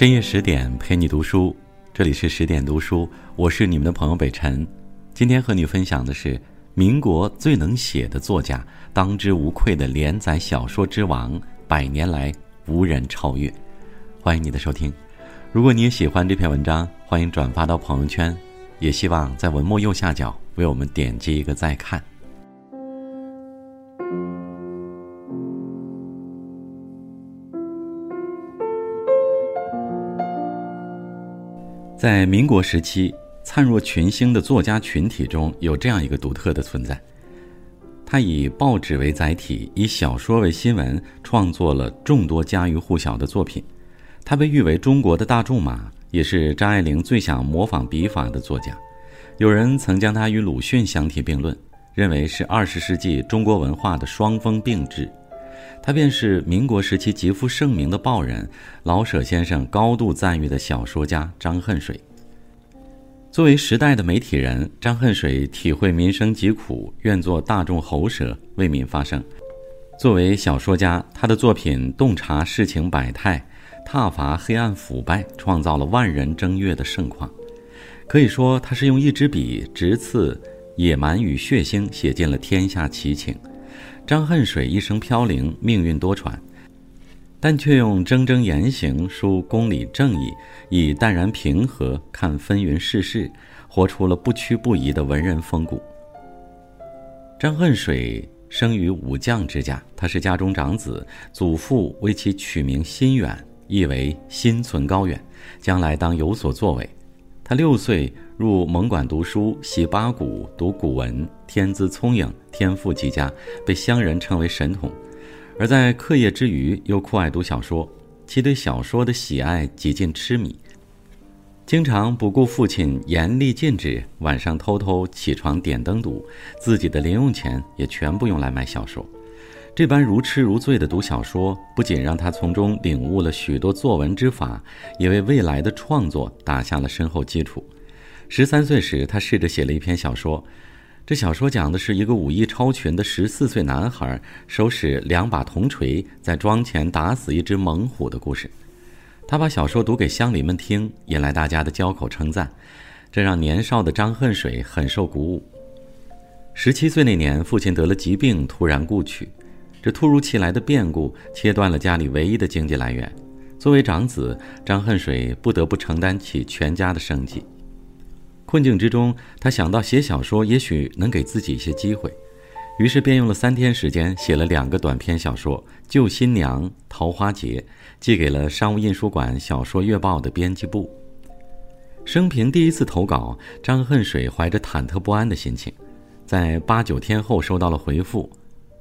深夜十点陪你读书，这里是十点读书，我是你们的朋友北辰。今天和你分享的是民国最能写的作家，当之无愧的连载小说之王，百年来无人超越。欢迎你的收听。如果你也喜欢这篇文章，欢迎转发到朋友圈，也希望在文末右下角为我们点击一个再看。在民国时期，灿若群星的作家群体中有这样一个独特的存在。他以报纸为载体，以小说为新闻，创作了众多家喻户晓的作品。他被誉为中国的大仲马，也是张爱玲最想模仿笔法的作家。有人曾将他与鲁迅相提并论，认为是二十世纪中国文化的双峰并峙。他便是民国时期极负盛名的报人，老舍先生高度赞誉的小说家张恨水。作为时代的媒体人，张恨水体会民生疾苦，愿做大众喉舌，为民发声。作为小说家，他的作品洞察世情百态，挞伐黑暗腐败，创造了万人争阅的盛况。可以说，他是用一支笔直刺野蛮与血腥，写尽了天下奇情。张恨水一生飘零，命运多舛，但却用铮铮言行书公理正义，以淡然平和看纷纭世事，活出了不屈不移的文人风骨。张恨水生于武将之家，他是家中长子，祖父为其取名心远，意为心存高远，将来当有所作为。他六岁入蒙馆读书，习八股，读古文，天资聪颖，天赋极佳，被乡人称为神童。而在课业之余，又酷爱读小说，其对小说的喜爱几近痴迷，经常不顾父亲严厉禁止，晚上偷偷起床点灯读，自己的零用钱也全部用来买小说。这般如痴如醉的读小说，不仅让他从中领悟了许多作文之法，也为未来的创作打下了深厚基础。十三岁时，他试着写了一篇小说，这小说讲的是一个武艺超群的十四岁男孩，手使两把铜锤，在庄前打死一只猛虎的故事。他把小说读给乡邻们听，引来大家的交口称赞，这让年少的张恨水很受鼓舞。十七岁那年，父亲得了疾病，突然故去。这突如其来的变故切断了家里唯一的经济来源，作为长子，张恨水不得不承担起全家的生计。困境之中，他想到写小说也许能给自己一些机会，于是便用了三天时间写了两个短篇小说《救新娘》《桃花劫》，寄给了商务印书馆小说月报的编辑部。生平第一次投稿，张恨水怀着忐忑不安的心情，在八九天后收到了回复。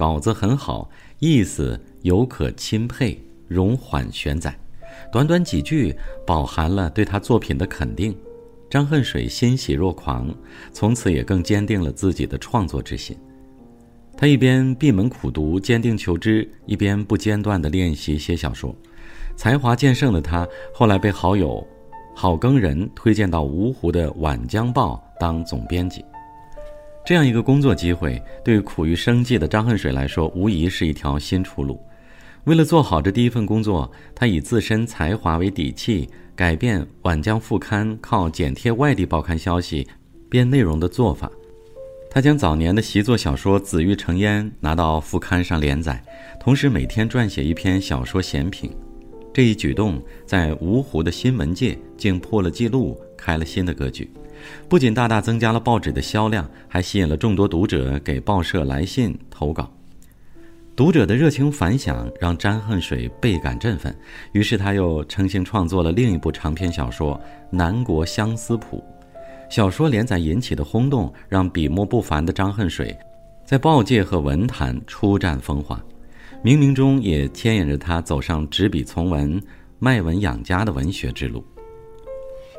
稿子很好，意思犹可钦佩，容缓选载。短短几句，饱含了对他作品的肯定。张恨水欣喜若狂，从此也更坚定了自己的创作之心。他一边闭门苦读，坚定求知，一边不间断地练习写小说。才华渐盛的他，后来被好友郝耕人推荐到芜湖的《晚江报》当总编辑。这样一个工作机会，对苦于生计的张恨水来说，无疑是一条新出路。为了做好这第一份工作，他以自身才华为底气，改变《晚江副刊》靠剪贴外地报刊消息编内容的做法。他将早年的习作小说《紫玉成烟》拿到副刊上连载，同时每天撰写一篇小说闲评。这一举动在芜湖的新闻界竟破了纪录，开了新的格局。不仅大大增加了报纸的销量，还吸引了众多读者给报社来信投稿。读者的热情反响让张恨水倍感振奋，于是他又诚心创作了另一部长篇小说《南国相思谱》。小说连载引起的轰动，让笔墨不凡的张恨水在报界和文坛初绽风华，冥冥中也牵引着他走上执笔从文、卖文养家的文学之路。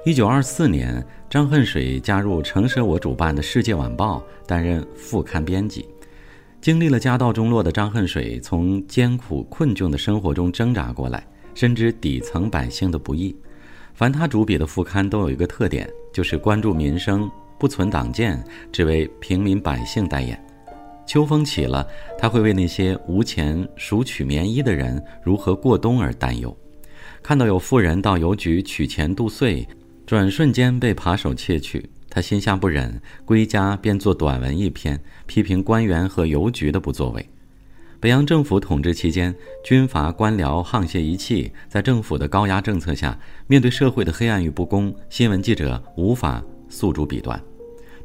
一九二四年，张恨水加入程舍我主办的《世界晚报》，担任副刊编辑。经历了家道中落的张恨水，从艰苦困窘的生活中挣扎过来，深知底层百姓的不易。凡他主笔的副刊都有一个特点，就是关注民生，不存党建，只为平民百姓代言。秋风起了，他会为那些无钱赎取棉衣的人如何过冬而担忧。看到有富人到邮局取钱度岁，转瞬间被扒手窃去，他心下不忍，归家便作短文一篇，批评官员和邮局的不作为。北洋政府统治期间，军阀官僚沆瀣一气，在政府的高压政策下，面对社会的黑暗与不公，新闻记者无法诉诸笔端。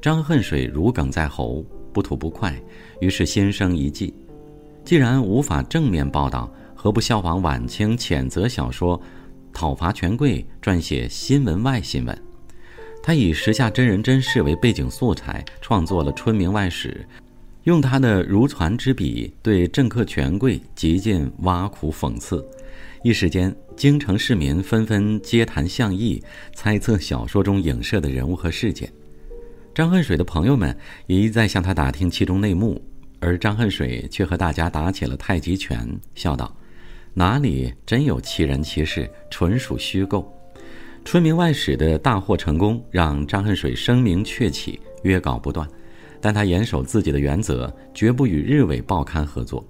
张恨水如鲠在喉，不吐不快，于是心生一计：既然无法正面报道，何不效仿晚清谴责小说，讨伐权贵，撰写新闻外新闻？他以时下真人真事为背景素材，创作了《春明外史》。用他的如椽之笔对政客权贵极尽挖苦讽刺，一时间京城市民纷纷街谈巷议，猜测小说中影射的人物和事件。张恨水的朋友们也一再向他打听其中内幕，而张恨水却和大家打起了太极拳，笑道：“哪里真有奇人奇事，纯属虚构。”《春明外史》的大获成功，让张恨水声名鹊起，约稿不断。但他严守自己的原则，绝不与日伪报刊合作。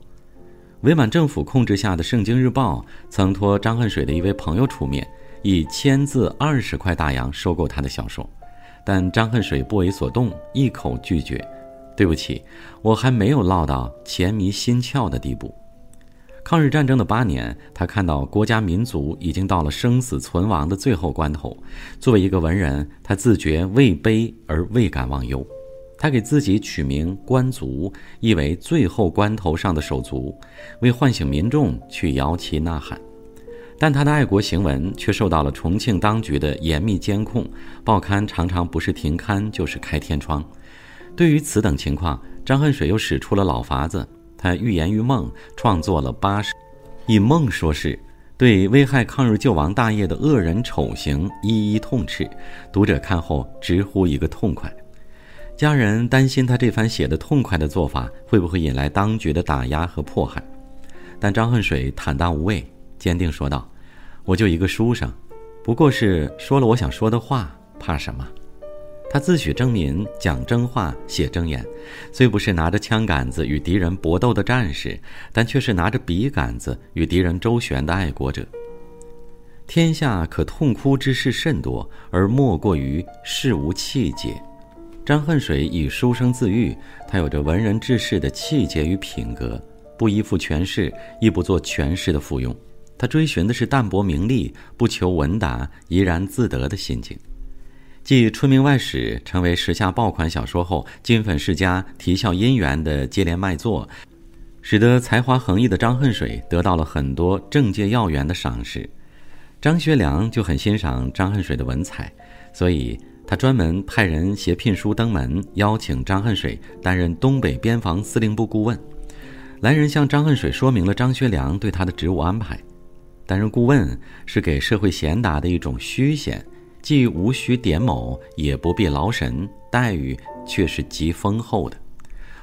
伪满政府控制下的《圣经日报》曾托张恨水的一位朋友出面，以千字二十块大洋收购他的小说，但张恨水不为所动，一口拒绝。对不起，我还没有落到钱迷心窍的地步。抗日战争的八年，他看到国家民族已经到了生死存亡的最后关头。作为一个文人，他自觉位卑而未敢忘忧。他给自己取名“关族”，意为最后关头上的手足，为唤醒民众去摇旗呐喊。但他的爱国行文却受到了重庆当局的严密监控，报刊常常不是停刊就是开天窗。对于此等情况，张恨水又使出了老法子，他寓言于梦，创作了八十，以梦说事，对危害抗日救亡大业的恶人丑行一一痛斥，读者看后直呼一个痛快。家人担心他这番写的痛快的做法会不会引来当局的打压和迫害，但张恨水坦荡无畏，坚定说道：“我就一个书生，不过是说了我想说的话，怕什么？”他自诩真民，讲真话，写真言，虽不是拿着枪杆子与敌人搏斗的战士，但却是拿着笔杆子与敌人周旋的爱国者。天下可痛哭之事甚多，而莫过于事无气节。张恨水以书生自喻，他有着文人志士的气节与品格，不依附权势，亦不做权势的附庸。他追寻的是淡泊名利，不求闻达，怡然自得的心境。继《春明外史》成为时下爆款小说后，金粉世家、啼笑姻缘的接连卖座，使得才华横溢的张恨水得到了很多政界要员的赏识。张学良就很欣赏张恨水的文采，所以。他专门派人携聘书登门，邀请张恨水担任东北边防司令部顾问。来人向张恨水说明了张学良对他的职务安排：担任顾问是给社会贤达的一种虚衔，既无需点卯，也不必劳神，待遇却是极丰厚的。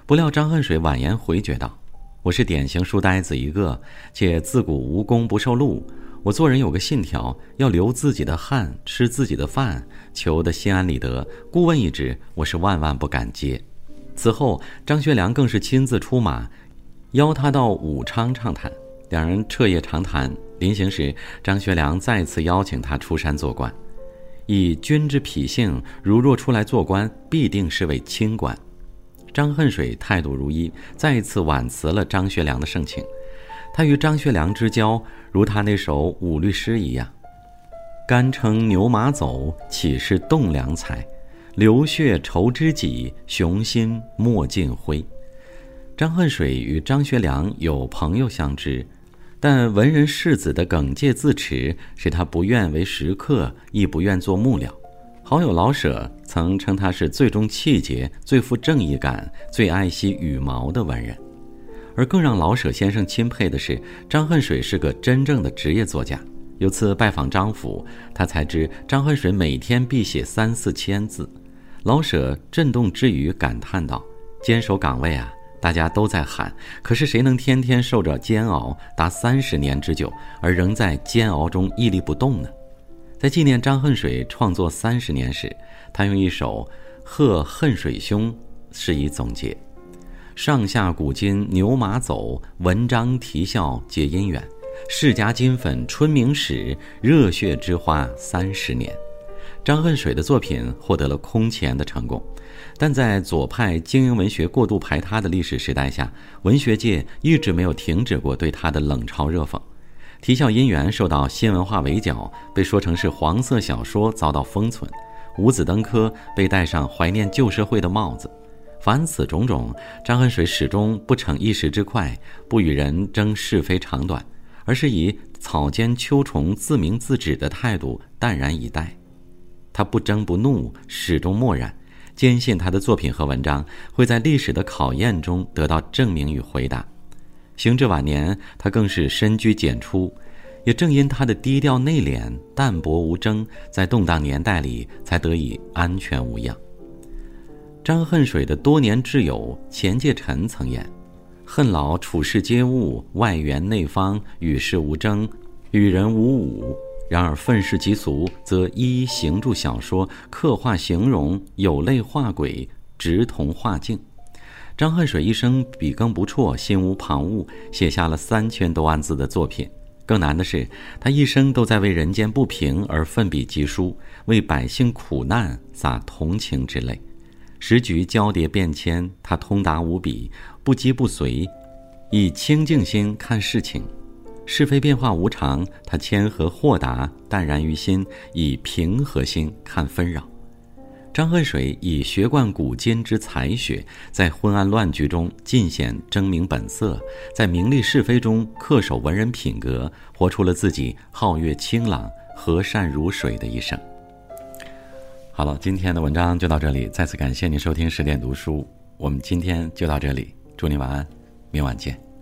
不料张恨水婉言回绝道：“我是典型书呆子一个，且自古无功不受禄。”我做人有个信条，要流自己的汗，吃自己的饭，求得心安理得。顾问一职，我是万万不敢接。此后，张学良更是亲自出马，邀他到武昌畅谈。两人彻夜长谈。临行时，张学良再次邀请他出山做官。以君之脾性，如若出来做官，必定是位清官。张恨水态度如一，再次婉辞了张学良的盛情。他与张学良之交，如他那首五律诗一样：“甘称牛马走，岂是栋梁才？流血酬知己，雄心莫尽灰。”张恨水与张学良有朋友相知，但文人世子的耿介自持，使他不愿为食客，亦不愿做幕僚。好友老舍曾称他是最重气节、最富正义感、最爱惜羽毛的文人。而更让老舍先生钦佩的是，张恨水是个真正的职业作家。有次拜访张府，他才知张恨水每天必写三四千字。老舍震动之余感叹道：“坚守岗位啊，大家都在喊，可是谁能天天受着煎熬达三十年之久，而仍在煎熬中屹立不动呢？”在纪念张恨水创作三十年时，他用一首《贺恨水兄》是以总结。上下古今牛马走，文章啼笑皆因缘。世家金粉春明史，热血之花三十年。张恨水的作品获得了空前的成功，但在左派精英文学过度排他的历史时代下，文学界一直没有停止过对他的冷嘲热讽。《啼笑姻缘》受到新文化围剿，被说成是黄色小说，遭到封存；《五子登科》被戴上怀念旧社会的帽子。凡此种种，张恨水始终不逞一时之快，不与人争是非长短，而是以草间秋虫自鸣自止的态度淡然以待。他不争不怒，始终漠然，坚信他的作品和文章会在历史的考验中得到证明与回答。行至晚年，他更是深居简出，也正因他的低调内敛、淡泊无争，在动荡年代里才得以安全无恙。张恨水的多年挚友钱介臣曾言：“恨老处世皆物，外圆内方，与世无争，与人无侮。”然而愤世嫉俗，则一一行著小说，刻画形容，有类画鬼，直同画境。张恨水一生笔耕不辍，心无旁骛，写下了三千多万字的作品。更难的是，他一生都在为人间不平而奋笔疾书，为百姓苦难洒同情之泪。时局交叠变迁，他通达无比，不羁不随，以清净心看事情。是非变化无常，他谦和豁达，淡然于心，以平和心看纷扰。张恨水以学贯古今之才学，在昏暗乱局中尽显争名本色，在名利是非中恪守文人品格，活出了自己皓月清朗、和善如水的一生。好了，今天的文章就到这里，再次感谢您收听十点读书，我们今天就到这里，祝您晚安，明晚见。